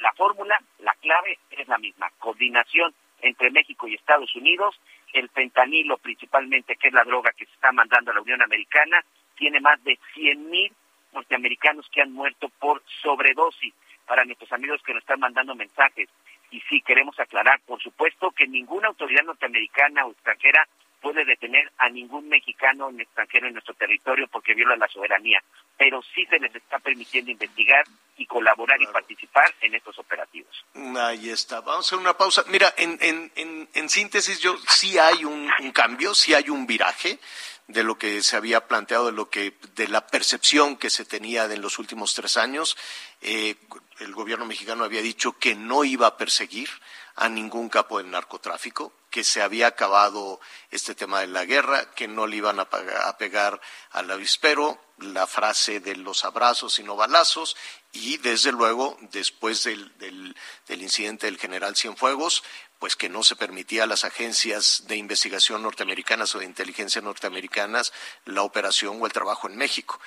la fórmula, la clave es la misma, coordinación entre México y Estados Unidos, el fentanilo principalmente, que es la droga que se está mandando a la Unión Americana, tiene más de 100.000 norteamericanos que han muerto por sobredosis. Para nuestros amigos que nos están mandando mensajes, y sí queremos aclarar, por supuesto que ninguna autoridad norteamericana o extranjera puede detener a ningún mexicano ni extranjero en nuestro territorio porque viola la soberanía, pero sí se les está permitiendo investigar y colaborar y participar en estos operativos. Ahí está. Vamos a hacer una pausa. Mira, en, en, en, síntesis, yo sí hay un, cambio, sí hay un viraje de lo que se había planteado, de lo que, de la percepción que se tenía en los últimos tres años. Eh, el gobierno mexicano había dicho que no iba a perseguir a ningún capo del narcotráfico, que se había acabado este tema de la guerra, que no le iban a, pegar al avispero, la frase de los abrazos y no balazos, y desde luego, después del, del, del incidente del general Cienfuegos, pues que no se permitía a las agencias de investigación norteamericanas o de inteligencia norteamericanas la operación o el trabajo en México.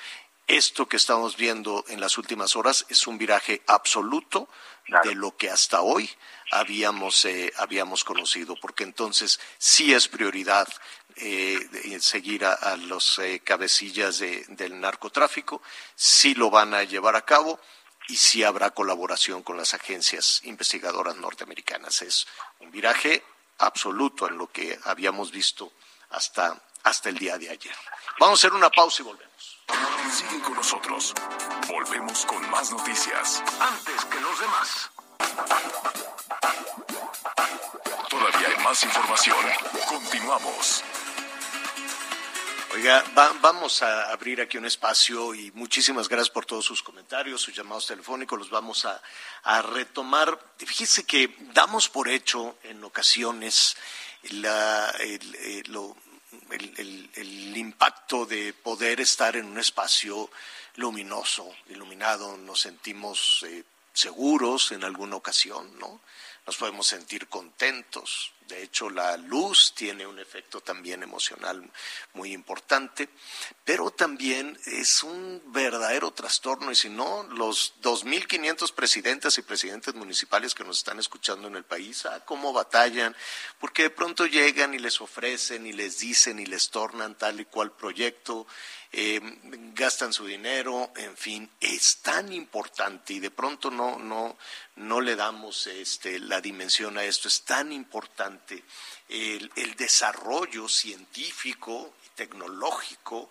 Esto que estamos viendo en las últimas horas es un viraje absoluto de lo que hasta hoy habíamos, eh, habíamos conocido, porque entonces sí es prioridad eh, seguir a, los eh, cabecillas del narcotráfico, sí lo van a llevar a cabo y sí habrá colaboración con las agencias investigadoras norteamericanas. Es un viraje absoluto en lo que habíamos visto hasta, hasta el día de ayer. Vamos a hacer una pausa y volvemos. Con nosotros. Volvemos con más noticias. Antes que los demás. Todavía hay más información. Continuamos. Oiga, vamos a abrir aquí un espacio y muchísimas gracias por todos sus comentarios, sus llamados telefónicos, los vamos a, retomar. Fíjese que damos por hecho en ocasiones la, el, el, impacto de poder estar en un espacio luminoso, iluminado, nos sentimos eh, seguros en alguna ocasión, ¿no? Nos podemos sentir contentos, de hecho, la luz tiene un efecto también emocional muy importante, pero también es un verdadero trastorno. Y si no, los 2.500 presidentes y presidentes municipales que nos están escuchando en el país, ah, cómo batallan, porque de pronto llegan y les ofrecen y les dicen y les tornan tal y cual proyecto, eh, gastan su dinero, en fin, es tan importante y de pronto no, no, no le damos este, la dimensión a esto, es tan importante el, el desarrollo científico y tecnológico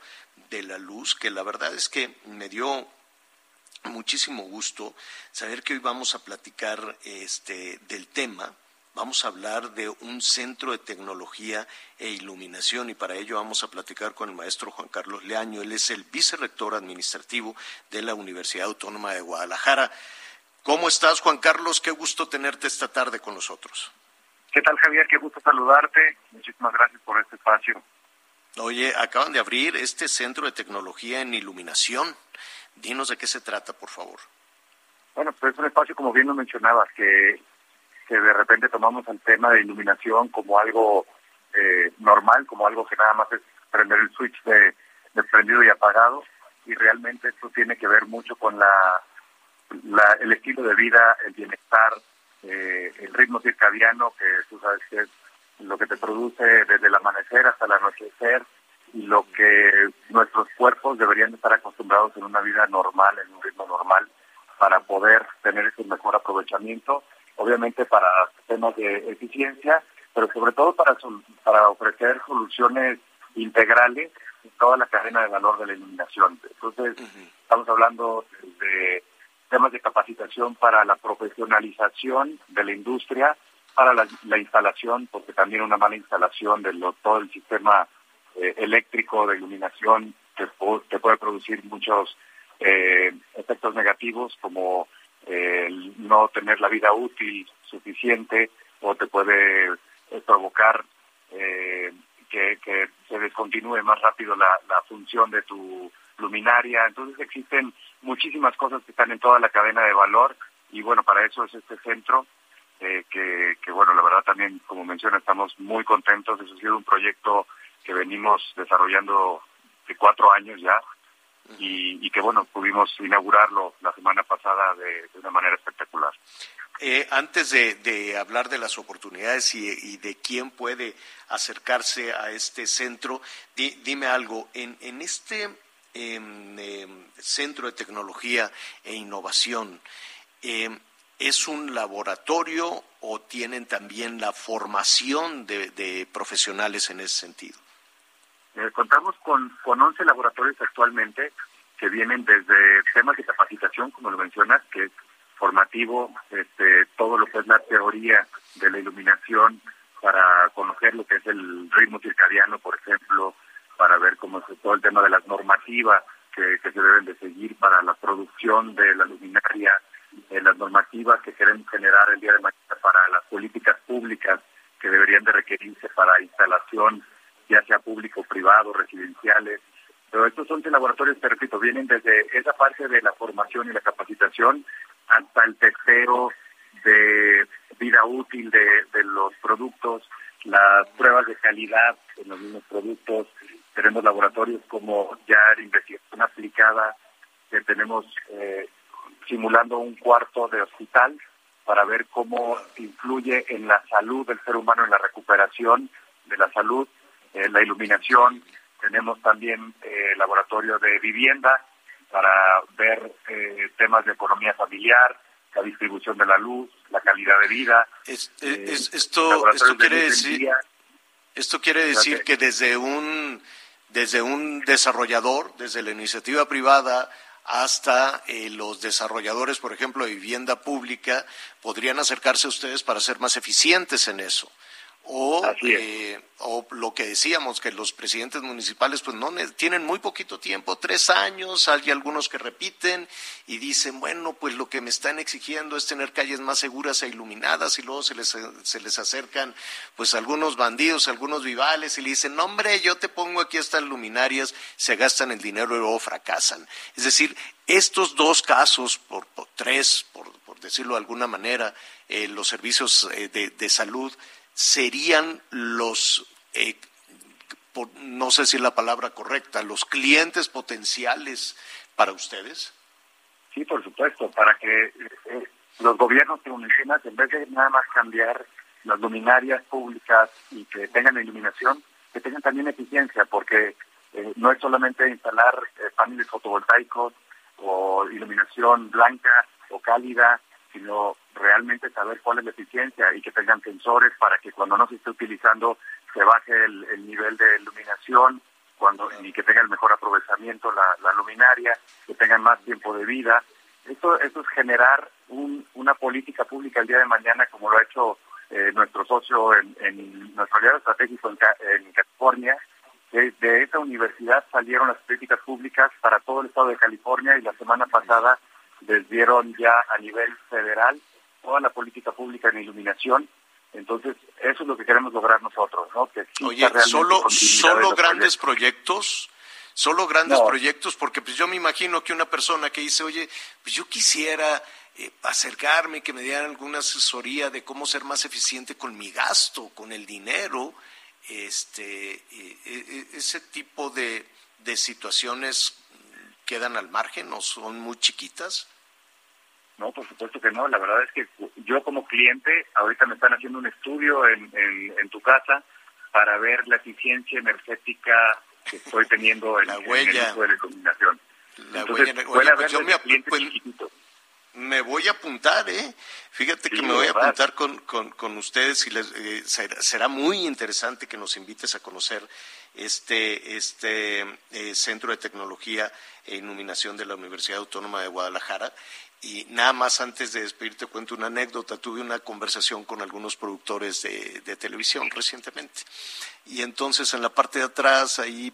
de la luz que la verdad es que me dio muchísimo gusto saber que hoy vamos a platicar este, del tema Vamos a hablar de un centro de tecnología e iluminación y para ello vamos a platicar con el maestro Juan Carlos Leaño. Él es el vicerrector administrativo de la Universidad Autónoma de Guadalajara. ¿Cómo estás, Juan Carlos? Qué gusto tenerte esta tarde con nosotros. ¿Qué tal, Javier? Qué gusto saludarte. Muchísimas gracias por este espacio. Oye, acaban de abrir este centro de tecnología en iluminación. Dinos de qué se trata, por favor. Bueno, pues es un espacio, como bien lo mencionabas, que que de repente tomamos el tema de iluminación como algo eh, normal, como algo que nada más es prender el switch de, prendido y apagado, y realmente esto tiene que ver mucho con la, el estilo de vida, el bienestar, eh, el ritmo circadiano, que tú sabes que es lo que te produce desde el amanecer hasta el anochecer, y lo que nuestros cuerpos deberían estar acostumbrados en una vida normal, en un ritmo normal, para poder tener ese mejor aprovechamiento obviamente para temas de eficiencia, pero sobre todo para, para ofrecer soluciones integrales en toda la cadena de valor de la iluminación. Entonces, estamos hablando de temas de capacitación para la profesionalización de la industria, para la, instalación, porque también una mala instalación de todo el sistema eh, eléctrico de iluminación que, puede producir muchos eh, efectos negativos como el no tener la vida útil suficiente o te puede eh, provocar eh, que, se descontinúe más rápido la, función de tu luminaria. Entonces existen muchísimas cosas que están en toda la cadena de valor y bueno, para eso es este centro eh, que, que bueno, la verdad también, como menciona, estamos muy contentos. Eso ha sido un proyecto que venimos desarrollando de cuatro años ya y, que bueno, pudimos inaugurarlo la semana pasada de, una manera espectacular. Eh, antes de, hablar de las oportunidades y, de quién puede acercarse a este centro, dime algo, en, en este em, em, centro de tecnología e innovación, em, ¿es un laboratorio o tienen también la formación de profesionales en ese sentido? Eh, contamos con, con 11 laboratorios actualmente que vienen desde temas de capacitación, como lo mencionas, que es formativo, este, todo lo que es la teoría de la iluminación para conocer lo que es el ritmo circadiano, por ejemplo, para ver cómo es todo el tema de las normativas que, se deben de seguir para la producción de la luminaria, eh, las normativas que queremos generar el día de mañana para las políticas públicas que deberían de requerirse para instalación ya sea público, privado, residenciales. Pero estos 11 laboratorios, te repito, vienen desde esa parte de la formación y la capacitación hasta el testeo de vida útil de, los productos, las pruebas de calidad de los mismos productos. Tenemos laboratorios como ya investigación aplicada, que tenemos eh, simulando un cuarto de hospital para ver cómo influye en la salud del ser humano, en la recuperación de la salud, eh, la iluminación, tenemos también eh, laboratorio de vivienda, para ver eh, temas de economía familiar, la distribución de la luz, la calidad de vida. Es, eh, esto, esto quiere decir, esto quiere decir que desde un desde un desarrollador, desde la iniciativa privada hasta eh, los desarrolladores, por ejemplo, de vivienda pública, podrían acercarse a ustedes para ser más eficientes en eso. O, eh, o lo que decíamos, que los presidentes municipales pues no tienen muy poquito tiempo, tres años, hay algunos que repiten y dicen, bueno, pues lo que me están exigiendo es tener calles más seguras e iluminadas y luego se les, se les acercan pues algunos bandidos, algunos vivales y le dicen, no hombre, yo te pongo aquí estas luminarias, se gastan el dinero y luego fracasan. Es decir, estos dos casos, por, tres, por, decirlo de alguna manera, eh, los servicios eh, de salud, serían los, eh, no sé si es la palabra correcta, los clientes potenciales para ustedes? Sí, por supuesto, para que eh, los gobiernos indígenas, en vez de nada más cambiar las luminarias públicas y que tengan iluminación, que tengan también eficiencia, porque eh, no es solamente instalar paneles fotovoltaicos o iluminación blanca o cálida, sino realmente saber cuál es la eficiencia y que tengan sensores para que cuando no se esté utilizando se baje el, nivel de iluminación cuando y que tenga el mejor aprovechamiento la, luminaria, que tengan más tiempo de vida. Esto, esto es generar una política pública el día de mañana, como lo ha hecho eh, nuestro socio en, nuestro aliado estratégico en, California. De, esa universidad salieron las políticas públicas para todo el estado de California y la semana pasada les dieron ya a nivel federal toda la política pública en iluminación. Entonces, eso es lo que queremos lograr nosotros, ¿no? Que Oye, solo, solo grandes proyectos. Solo grandes proyectos, porque pues yo me imagino que una persona que dice, oye, pues yo quisiera eh, acercarme, que me dieran alguna asesoría de cómo ser más eficiente con mi gasto, con el dinero, este, eh, eh, ese tipo de, de situaciones quedan al margen o son muy chiquitas? No, por supuesto que no. La verdad es que yo como cliente, ahorita me están haciendo un estudio en, en, tu casa para ver la eficiencia energética que estoy teniendo en, la huella. el uso de la iluminación. La Entonces, huella, pues yo me, pues, me voy a apuntar, ¿eh? Fíjate que me voy a apuntar con, con, con ustedes y les, eh, será, muy interesante que nos invites a conocer este, este eh, Centro de Tecnología e Iluminación de la Universidad Autónoma de Guadalajara. Y nada más antes de despedirte cuento una anécdota. Tuve una conversación con algunos productores de, de televisión recientemente. Y entonces en la parte de atrás ahí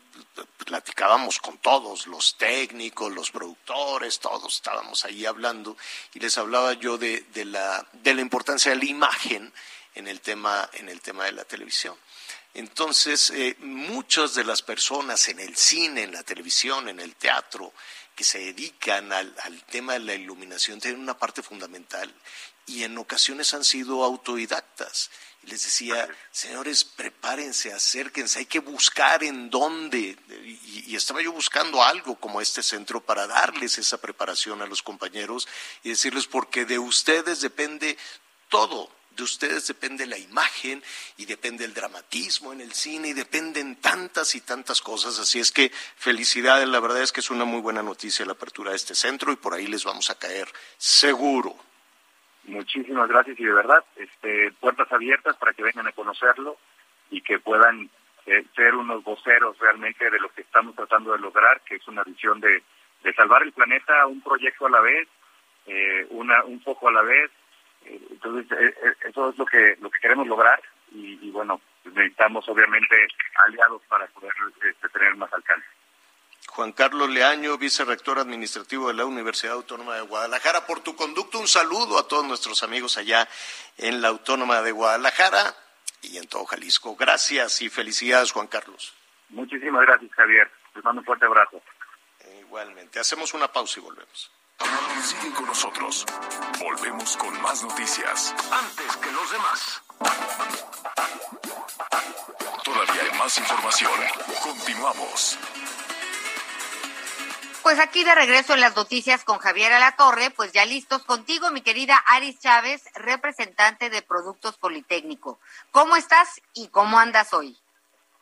platicábamos con todos, los técnicos, los productores, todos estábamos ahí hablando y les hablaba yo de, de, la, de la importancia de la imagen en el tema, en el tema de la televisión. Entonces, eh, muchas de las personas en el cine, en la televisión, en el teatro, que se dedican al, tema de la iluminación tienen una parte fundamental y en ocasiones han sido autodidactas. Y les decía, señores, prepárense, acérquense, hay que buscar en dónde. y, estaba yo buscando algo como este centro para darles esa preparación a los compañeros y decirles, porque de ustedes depende todo de ustedes depende la imagen y depende el dramatismo en el cine y dependen tantas y tantas cosas. Así es que felicidades, la verdad es que es una muy buena noticia la apertura de este centro y por ahí les vamos a caer seguro. Muchísimas gracias y de verdad, este, puertas abiertas para que vengan a conocerlo y que puedan eh, ser unos voceros realmente de lo que estamos tratando de lograr, que es una visión de, de salvar el planeta un proyecto a la vez, eh, una, un poco a la vez, entonces, eh, eh, eso es lo que, lo que queremos lograr y, bueno, necesitamos obviamente aliados para poder este, tener más alcance. Juan Carlos Leaño, vicerrector administrativo de la Universidad Autónoma de Guadalajara. Por tu conducto, un saludo a todos nuestros amigos allá en la Autónoma de Guadalajara y en todo Jalisco. Gracias y felicidades, Juan Carlos. Muchísimas gracias, Javier. Les mando un fuerte abrazo. Igualmente. Hacemos una pausa y volvemos. Sigue con nosotros. Volvemos con más noticias. Antes que los demás. Todavía hay más información. Continuamos. Pues aquí de regreso en las noticias con Javier Alatorre, pues ya listos contigo, mi querida Aris Chávez, representante de Productos Politécnico. ¿Cómo estás y cómo andas hoy?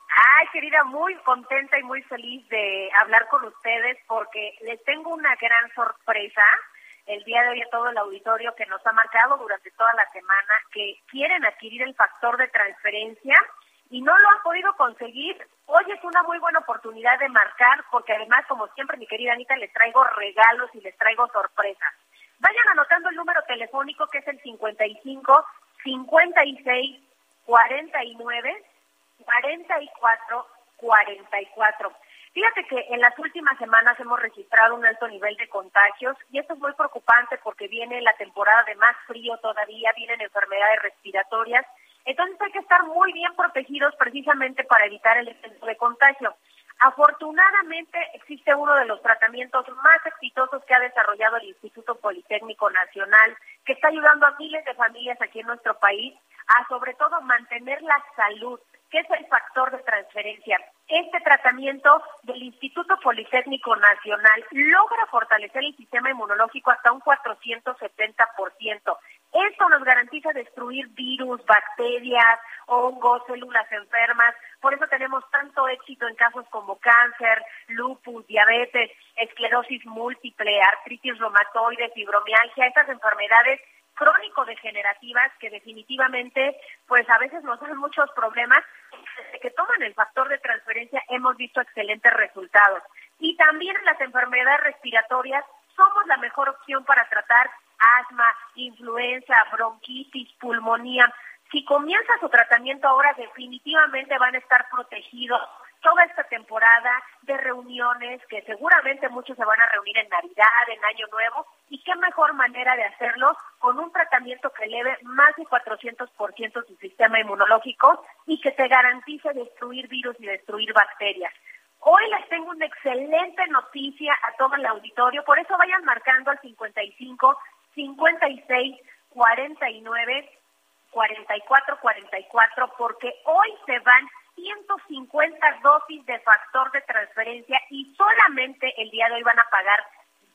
Ay, querida, muy contenta y muy feliz de hablar con ustedes porque les tengo una gran sorpresa el día de hoy a todo el auditorio que nos ha marcado durante toda la semana que quieren adquirir el factor de transferencia y no lo han podido conseguir. Hoy es una muy buena oportunidad de marcar porque además, como siempre, mi querida Anita, les traigo regalos y les traigo sorpresas. Vayan anotando el número telefónico que es el 55 56 49 44 44. Fíjate que en las últimas semanas hemos registrado un alto nivel de contagios y esto es muy preocupante porque viene la temporada de más frío todavía, vienen enfermedades respiratorias, entonces hay que estar muy bien protegidos precisamente para evitar el exceso de contagio. Afortunadamente existe uno de los tratamientos más exitosos que ha desarrollado el Instituto Politécnico Nacional, que está ayudando a miles de familias aquí en nuestro país a sobre todo mantener la salud ¿Qué es el factor de transferencia? Este tratamiento del Instituto Politécnico Nacional logra fortalecer el sistema inmunológico hasta un 470%. Esto nos garantiza destruir virus, bacterias, hongos, células enfermas. Por eso tenemos tanto éxito en casos como cáncer, lupus, diabetes, esclerosis múltiple, artritis reumatoide, fibromialgia, estas enfermedades crónico-degenerativas que definitivamente pues a veces nos dan muchos problemas. Desde que toman el factor de transferencia hemos visto excelentes resultados. Y también en las enfermedades respiratorias somos la mejor opción para tratar asma, influenza, bronquitis, pulmonía. Si comienza su tratamiento ahora, definitivamente van a estar protegidos toda esta temporada de reuniones, que seguramente muchos se van a reunir en Navidad, en Año Nuevo, y qué mejor manera de hacerlo con un tratamiento que eleve más de 400% su sistema inmunológico y que te garantice destruir virus y destruir bacterias. Hoy les tengo una excelente noticia a todo el auditorio, por eso vayan marcando al 55 56 49 44 44 porque hoy se van 150 dosis de factor de transferencia y solamente el día de hoy van a pagar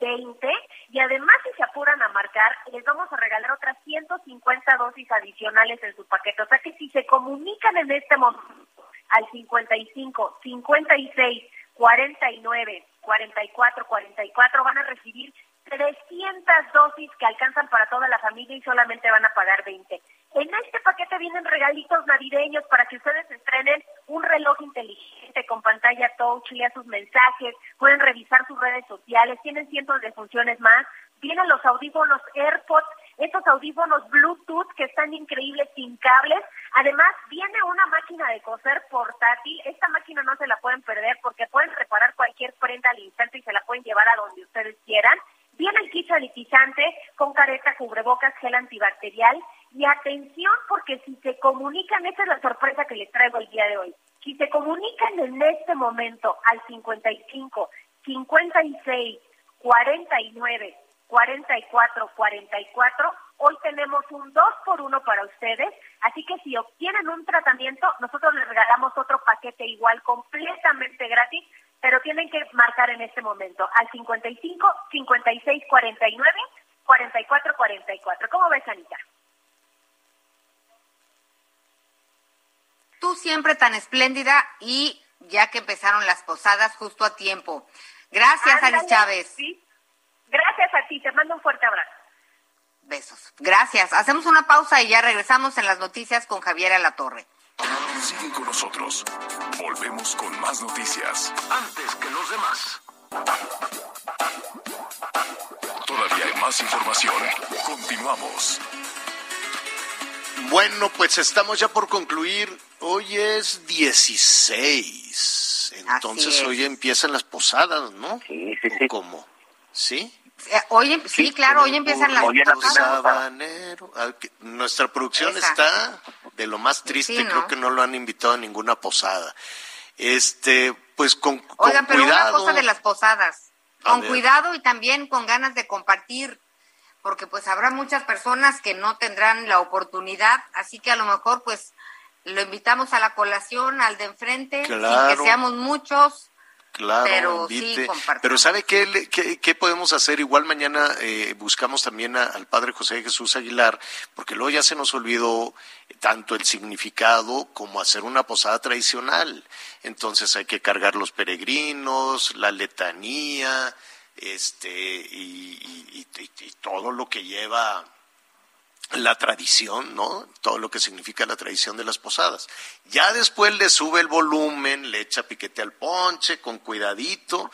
20 y además si se apuran a marcar les vamos a regalar otras 150 dosis adicionales en su paquete. O sea que si se comunican en este momento al 55, 56, 49, 44, 44 van a recibir 300 dosis que alcanzan para toda la familia y solamente van a pagar 20. En este paquete vienen regalitos navideños para que ustedes estrenen un reloj inteligente con pantalla touch, lea sus mensajes, pueden revisar sus redes sociales, tienen cientos de funciones más. Vienen los audífonos AirPods, estos audífonos Bluetooth que están increíbles sin cables. Además, viene una máquina de coser portátil. Esta máquina no se la pueden perder porque pueden reparar cualquier prenda al instante y se la pueden llevar a donde ustedes quieran. Viene el kit sanitizante con careta, cubrebocas, gel antibacterial y atención porque si se comunican, esa es la sorpresa que les traigo el día de hoy, si se comunican en este momento al 55, 56, 49, 44, 44, hoy tenemos un 2 por 1 para ustedes, así que si obtienen un tratamiento, nosotros les regalamos otro paquete igual completamente gratis, pero tienen que marcar en este momento al 55, 56, 49, 44, 44. ¿Cómo ves, Anita? Tú siempre tan espléndida y ya que empezaron las posadas justo a tiempo. Gracias, Alice Chávez. Gracias a ti, te mando un fuerte abrazo. Besos. Gracias. Hacemos una pausa y ya regresamos en las noticias con Javier Torre. Sigue con nosotros. Volvemos con más noticias. Antes que los demás. Todavía hay más información. Continuamos. Bueno, pues estamos ya por concluir. Hoy es 16. Entonces hoy empiezan las posadas, ¿no? Sí, sí, sí. ¿Cómo? ¿Sí? Eh, hoy, sí, claro, hoy empiezan las posadas. Ah, nuestra producción está de lo más triste, creo que no lo han invitado a ninguna posada. Este, pues con, Oigan, pero una cosa de las posadas. Con cuidado y también con ganas de compartir porque pues habrá muchas personas que no tendrán la oportunidad, así que a lo mejor pues lo invitamos a la colación, al de enfrente, sin que seamos muchos, Claro, pero invite. pero ¿sabe qué, qué, podemos hacer? Igual mañana eh, buscamos también al Padre José Jesús Aguilar, porque luego ya se nos olvidó tanto el significado como hacer una posada tradicional. Entonces hay que cargar los peregrinos, la letanía, este, y todo lo que lleva la tradición, ¿no? Todo lo que significa la tradición de las posadas. Ya después le sube el volumen, le echa piquete al ponche, con cuidadito,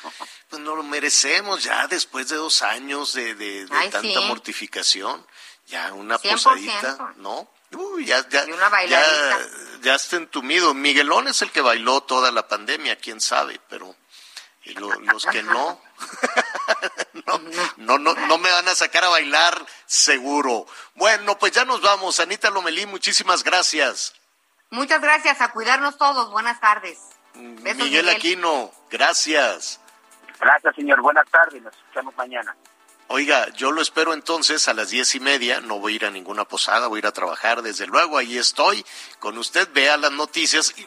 pues no lo merecemos ya después de dos años de, tanta mortificación, ya una posadita, ¿no? Uy, ya, ya, ya, ya está entumido. Miguelón es el que bailó toda la pandemia, quién sabe, pero los que no, no, no, no, me van a sacar a bailar seguro. Bueno, pues ya nos vamos. Anita Lomelí, muchísimas gracias. Muchas gracias, a cuidarnos todos. Buenas tardes. Miguel, Aquino, gracias. Gracias, señor. Buenas tardes. Nos escuchamos mañana. Oiga, yo lo espero entonces a las diez y media. No voy a ir a ninguna posada, voy a ir a trabajar. Desde luego, ahí estoy con usted. Vea las noticias. Y...